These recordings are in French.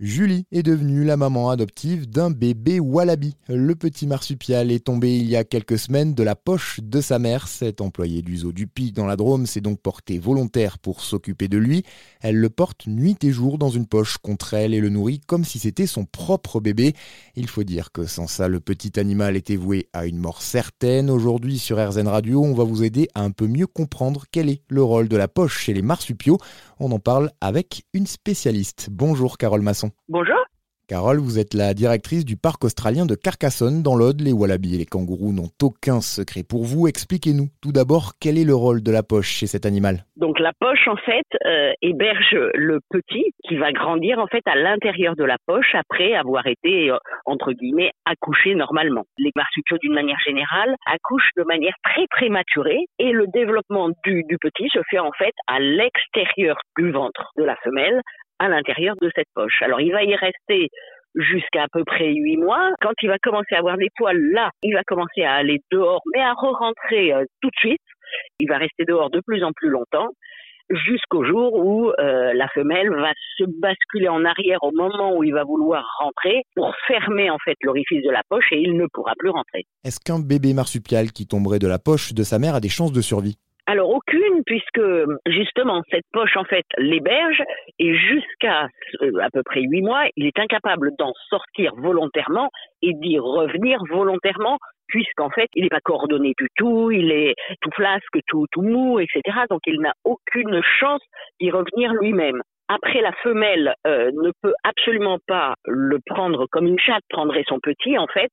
Julie est devenue la maman adoptive d'un bébé wallaby. Le petit marsupial est tombé il y a quelques semaines de la poche de sa mère. Cette employée du zoo du Pi dans la Drôme s'est donc portée volontaire pour s'occuper de lui. Elle le porte nuit et jour dans une poche contre elle et le nourrit comme si c'était son propre bébé. Il faut dire que sans ça, le petit animal était voué à une mort certaine. Aujourd'hui sur RZN Radio, on va vous aider à un peu mieux comprendre quel est le rôle de la poche chez les marsupiaux. On en parle avec une spécialiste. Bonjour Carole Masson. Bonjour. Carole, vous êtes la directrice du parc australien de Carcassonne dans l'Aude. Les wallabies et les kangourous n'ont aucun secret pour vous. Expliquez-nous tout d'abord quel est le rôle de la poche chez cet animal. Donc la poche en fait euh, héberge le petit qui va grandir en fait à l'intérieur de la poche après avoir été euh, entre guillemets accouché normalement. Les marsupiaux d'une manière générale accouchent de manière très prématurée et le développement du, du petit se fait en fait à l'extérieur du ventre de la femelle à l'intérieur de cette poche. Alors il va y rester jusqu'à à peu près huit mois. Quand il va commencer à avoir des poils, là, il va commencer à aller dehors, mais à re-rentrer euh, tout de suite. Il va rester dehors de plus en plus longtemps jusqu'au jour où euh, la femelle va se basculer en arrière au moment où il va vouloir rentrer pour fermer en fait l'orifice de la poche et il ne pourra plus rentrer. Est-ce qu'un bébé marsupial qui tomberait de la poche de sa mère a des chances de survie? Alors aucune, puisque justement cette poche en fait l'héberge et jusqu'à euh, à peu près huit mois, il est incapable d'en sortir volontairement et d'y revenir volontairement puisqu'en fait, il n'est pas coordonné du tout, il est tout flasque, tout, tout mou, etc. Donc, il n'a aucune chance d'y revenir lui-même. Après, la femelle euh, ne peut absolument pas le prendre comme une chatte prendrait son petit. En fait,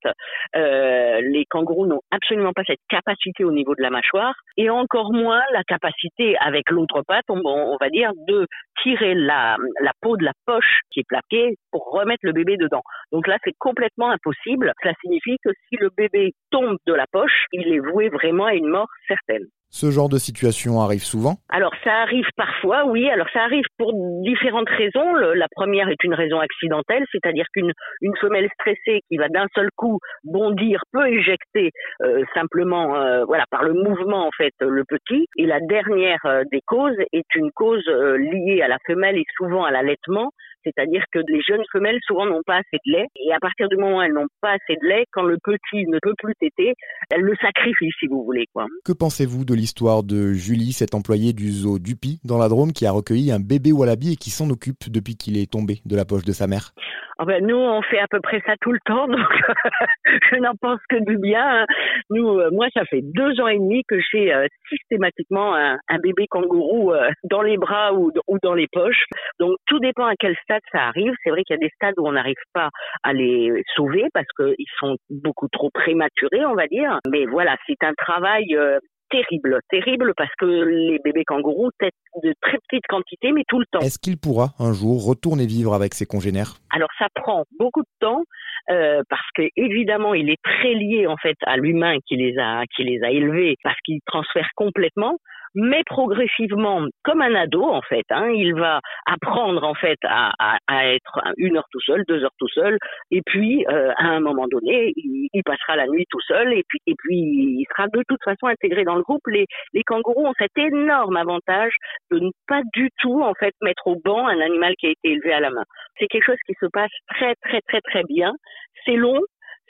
euh, les kangourous n'ont absolument pas cette capacité au niveau de la mâchoire et encore moins la capacité avec l'autre patte, on, va dire, de tirer la, la peau de la poche qui est plaquée pour remettre le bébé dedans. Donc là, c'est complètement impossible. Ça signifie que si le bébé tombe de la poche, il est voué vraiment à une mort certaine. Ce genre de situation arrive souvent Alors ça arrive parfois, oui. Alors ça arrive pour différentes raisons. la première est une raison accidentelle, c'est-à-dire qu'une une femelle stressée qui va d'un seul coup bondir peut éjecter euh, simplement, euh, voilà, par le mouvement en fait le petit. Et la dernière euh, des causes est une cause liée à la femelle et souvent à l'allaitement. C'est-à-dire que les jeunes femelles souvent n'ont pas assez de lait et à partir du moment où elles n'ont pas assez de lait, quand le petit ne peut plus téter, elles le sacrifient si vous voulez quoi. Que pensez-vous de l'histoire de Julie, cette employée du zoo Dupi dans la Drôme qui a recueilli un bébé wallaby et qui s'en occupe depuis qu'il est tombé de la poche de sa mère? Ah ben, nous, on fait à peu près ça tout le temps, donc je n'en pense que du bien. Hein. Nous, euh, moi, ça fait deux ans et demi que j'ai euh, systématiquement un, bébé kangourou euh, dans les bras ou, ou, dans les poches. Donc tout dépend à quel stade ça arrive. C'est vrai qu'il y a des stades où on n'arrive pas à les sauver parce qu'ils sont beaucoup trop prématurés, on va dire. Mais voilà, c'est un travail terrible, terrible parce que les bébés kangourous têtent de très petites quantités, mais tout le temps. Est-ce qu'il pourra un jour retourner vivre avec ses congénères? Alors ça prend beaucoup de temps euh, parce que évidemment il est très lié en fait à l'humain qui les a qui les a élevés parce qu'il transfère complètement mais progressivement, comme un ado en fait, hein, il va apprendre en fait à, à, à, être une heure tout seul, deux heures tout seul, et puis euh, à un moment donné, il, il, passera la nuit tout seul, et puis et puis il sera de toute façon intégré dans le groupe. Les, les kangourous ont cet énorme avantage de ne pas du tout en fait mettre au banc un animal qui a été élevé à la main. C'est quelque chose qui se passe très très très très bien. C'est long,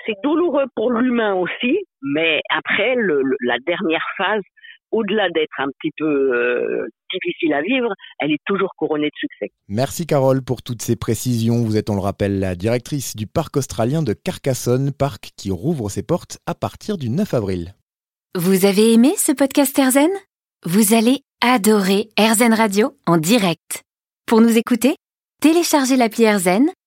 c'est douloureux pour l'humain aussi, mais après le, la dernière phase, au-delà d'être un petit peu euh, difficile à vivre, elle est toujours couronnée de succès. Merci Carole pour toutes ces précisions. Vous êtes, on le rappelle, la directrice du parc australien de Carcassonne, parc qui rouvre ses portes à partir du 9 avril. Vous avez aimé ce podcast Erzen Vous allez adorer Erzen Radio en direct. Pour nous écouter, téléchargez l'appli Erzen